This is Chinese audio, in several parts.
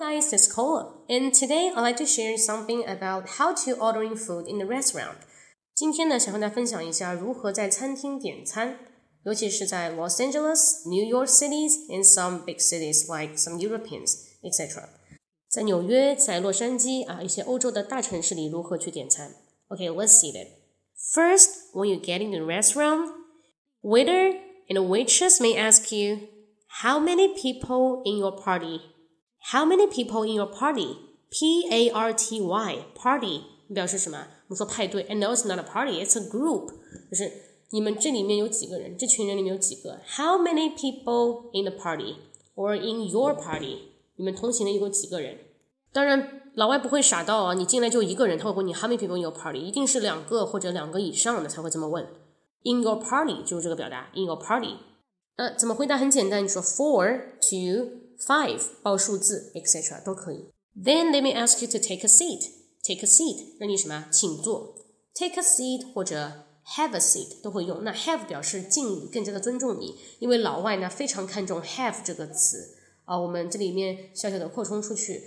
guys, it's Cola, and today I'd like to share something about how to ordering food in the restaurant. 今天呢，想和大家分享一下如何在餐厅点餐，尤其是在 Los Angeles, New York cities, and some big cities like some Europeans, etc. 在纽约、在洛杉矶啊，一些欧洲的大城市里如何去点餐？Okay, let's see that. First, when you get in the restaurant, waiter and a waitress may ask you, "How many people in your party?" How many people in your party? P A R T Y party 表示什么？我们说派对。And no, it's not a party. It's a group. 就是你们这里面有几个人？这群人里面有几个？How many people in the party or in your party？你们同行的有几个人？当然，老外不会傻到啊，你进来就一个人，他会问你 How many people in your party？一定是两个或者两个以上的才会这么问。In your party 就是这个表达。In your party，呃，怎么回答？很简单，你说 Four, two。 five 报数字，etc. 都可以。Then they may ask you to take a seat. Take a seat，让你什么？请坐。Take a seat 或者 have a seat 都会用。那 have 表示敬礼，更加的尊重你。因为老外呢非常看重 have 这个词啊。我们这里面小小的扩充出去，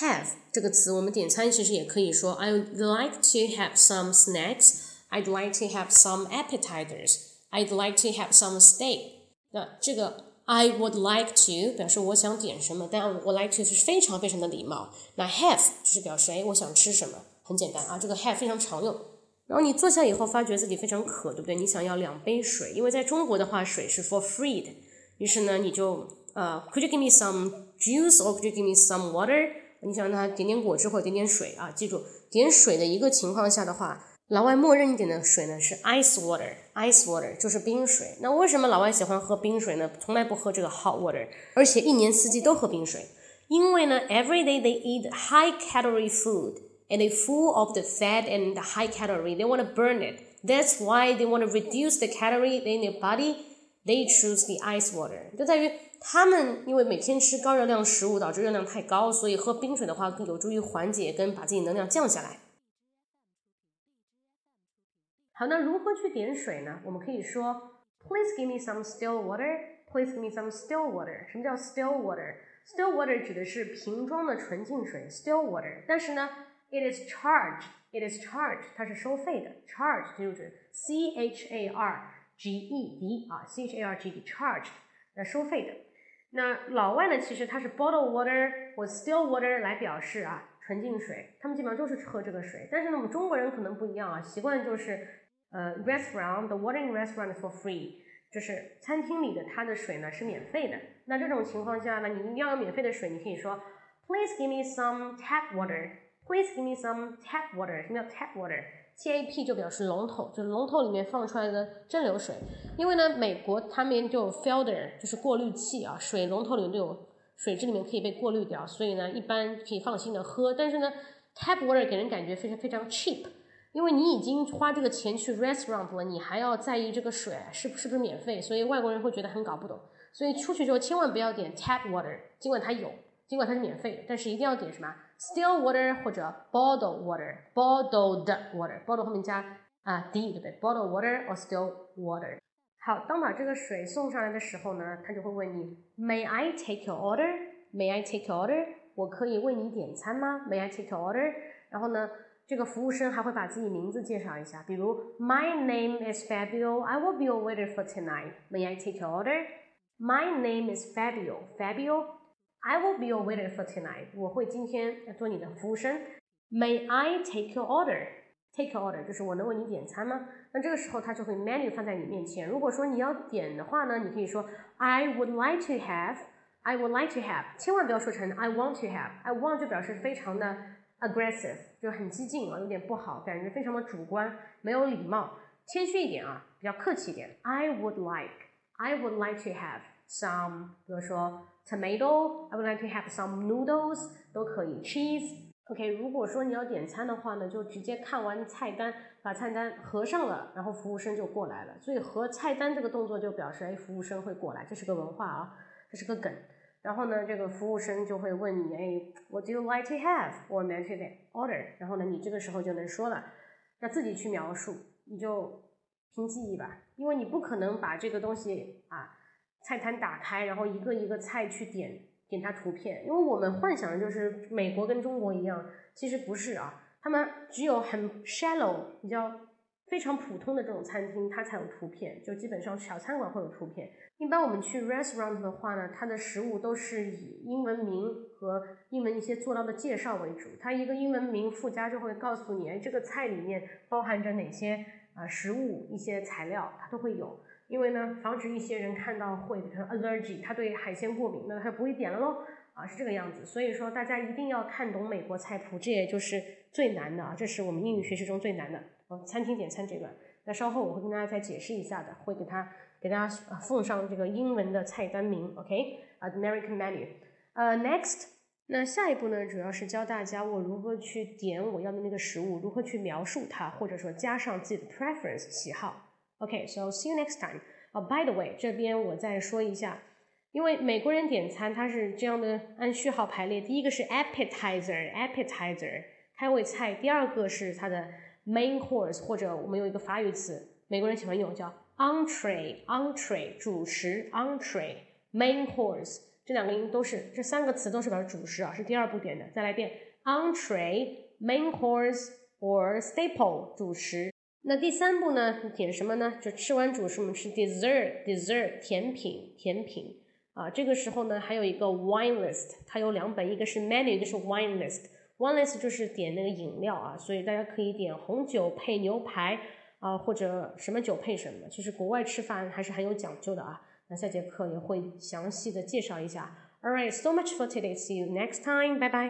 have 这个词，我们点餐其实也可以说 I'd like to have some snacks. I'd like to have some appetizers. I'd like to have some steak. 那这个 I would like to 表示我想点什么，但我 like to 是非常非常的礼貌。那 have 就是表示哎我想吃什么，很简单啊，这个 have 非常常用。然后你坐下以后发觉自己非常渴，对不对？你想要两杯水，因为在中国的话水是 for free 的。于是呢你就呃 Could you give me some juice or could you give me some water？你想让他点点果汁或者点点水啊？记住点水的一个情况下的话。老外默认一点的水呢是 ice water water，ice water 就是冰水。那为什么老外喜欢喝冰水呢？从来不喝这个 hot water，而且一年四季都喝冰水。因为呢，every day they eat high calorie food and they full of the fat and the high calorie. They want to burn it. That's why they want to reduce the calorie in their body. They choose the ice water. 就在于他们因为每天吃高热量食物导致热量太高，所以喝冰水的话更有助于缓解跟把自己能量降下来。 好，那如何去点水呢？我们可以说，Please give me some still water. Please give me some still water. 什么叫 still water? Still water 指的是瓶装的纯净水，still water。但是呢，it is charged. It is charged. 它是收费的，charged 就是 C H A R G E D 啊，C H A R G E D charged，那收费的。那老外呢，其实它是 bottle water 或 still water 来表示啊纯净水，他们基本上就是喝这个水。但是呢，我们中国人可能不一样啊，习惯就是。呃，restaurant the water in restaurant is for free，就是餐厅里的它的水呢是免费的。那这种情况下呢，你一定要有免费的水，你可以说，Please give me some tap water. Please give me some tap water. 什么叫 tap water？T A P 就表示龙头，就是龙头里面放出来的蒸馏水。因为呢，美国他们就有 filter，就是过滤器啊，水龙头里面都有水质里面可以被过滤掉，所以呢，一般可以放心的喝。但是呢，tap water 给人感觉非常非常 cheap。因为你已经花这个钱去 restaurant 了，你还要在意这个水是是不是免费，所以外国人会觉得很搞不懂。所以出去之后千万不要点 tap water，尽管它有，尽管它是免费，但是一定要点什么 still water 或者 bottled water，bottled water，bottle 后面加啊 d 对不对？bottled water or still water。好，当把这个水送上来的时候呢，他就会问你，May I take your order？May I take your order？我可以为你点餐吗？May I take your order？然后呢？这个服务生还会把自己名字介绍一下，比如 My name is Fabio. I will be your waiter for tonight. May I take your order? My name is Fabio. Fabio. I will be your waiter for tonight. 我会今天做你的服务生。May I take your order? Take your order 就是我能为你点餐吗？那这个时候他就会 menu 放在你面前。如果说你要点的话呢，你可以说 I would like to have. I would like to have. 千万不要说成 I want to have. I want 就表示非常的。Aggressive 就很激进啊，有点不好，感觉非常的主观，没有礼貌，谦虚一点啊，比较客气一点。I would like, I would like to have some，比如说 tomato，I would like to have some noodles，都可以。Cheese。OK，如果说你要点餐的话呢，就直接看完菜单，把菜单合上了，然后服务生就过来了。所以合菜单这个动作就表示，哎，服务生会过来，这是个文化啊，这是个梗。然后呢，这个服务生就会问你，哎，What do you like to have or may I take order？然后呢，你这个时候就能说了，要自己去描述，你就凭记忆吧，因为你不可能把这个东西啊菜单打开，然后一个一个菜去点点它图片，因为我们幻想的就是美国跟中国一样，其实不是啊，他们只有很 shallow 比较。非常普通的这种餐厅，它才有图片，就基本上小餐馆会有图片。一般我们去 restaurant 的话呢，它的食物都是以英文名和英文一些做到的介绍为主。它一个英文名附加就会告诉你，哎，这个菜里面包含着哪些啊食物一些材料，它都会有。因为呢，防止一些人看到会比如 allergy，他对海鲜过敏，那他就不会点了喽。啊，是这个样子。所以说大家一定要看懂美国菜谱，这也就是最难的啊，这是我们英语学习中最难的。哦，餐厅点餐这个，那稍后我会跟大家再解释一下的，会给他给大家奉上这个英文的菜单名，OK？American menu。呃，next，那下一步呢，主要是教大家我如何去点我要的那个食物，如何去描述它，或者说加上自己的 preference 喜好。OK，so see you next time。哦，by the way，这边我再说一下，因为美国人点餐他是这样的按序号排列，第一个是 appetizer，appetizer 开胃菜，第二个是它的。Main course 或者我们有一个法语词，美国人喜欢用叫 entree，entree 主食，entree，main course 这两个音都是这三个词都是表示主食啊，是第二步点的。再来一遍 entree，main course or staple 主食。那第三步呢，点什么呢？就吃完主食，我们吃 dessert，dessert 甜品，甜品啊。这个时候呢，还有一个 wine list，它有两本，一个是 menu，一个是 wine list。One less 就是点那个饮料啊，所以大家可以点红酒配牛排啊，或者什么酒配什么。其实国外吃饭还是很有讲究的啊。那下节课也会详细的介绍一下。All right, so much for today. See you next time. Bye bye.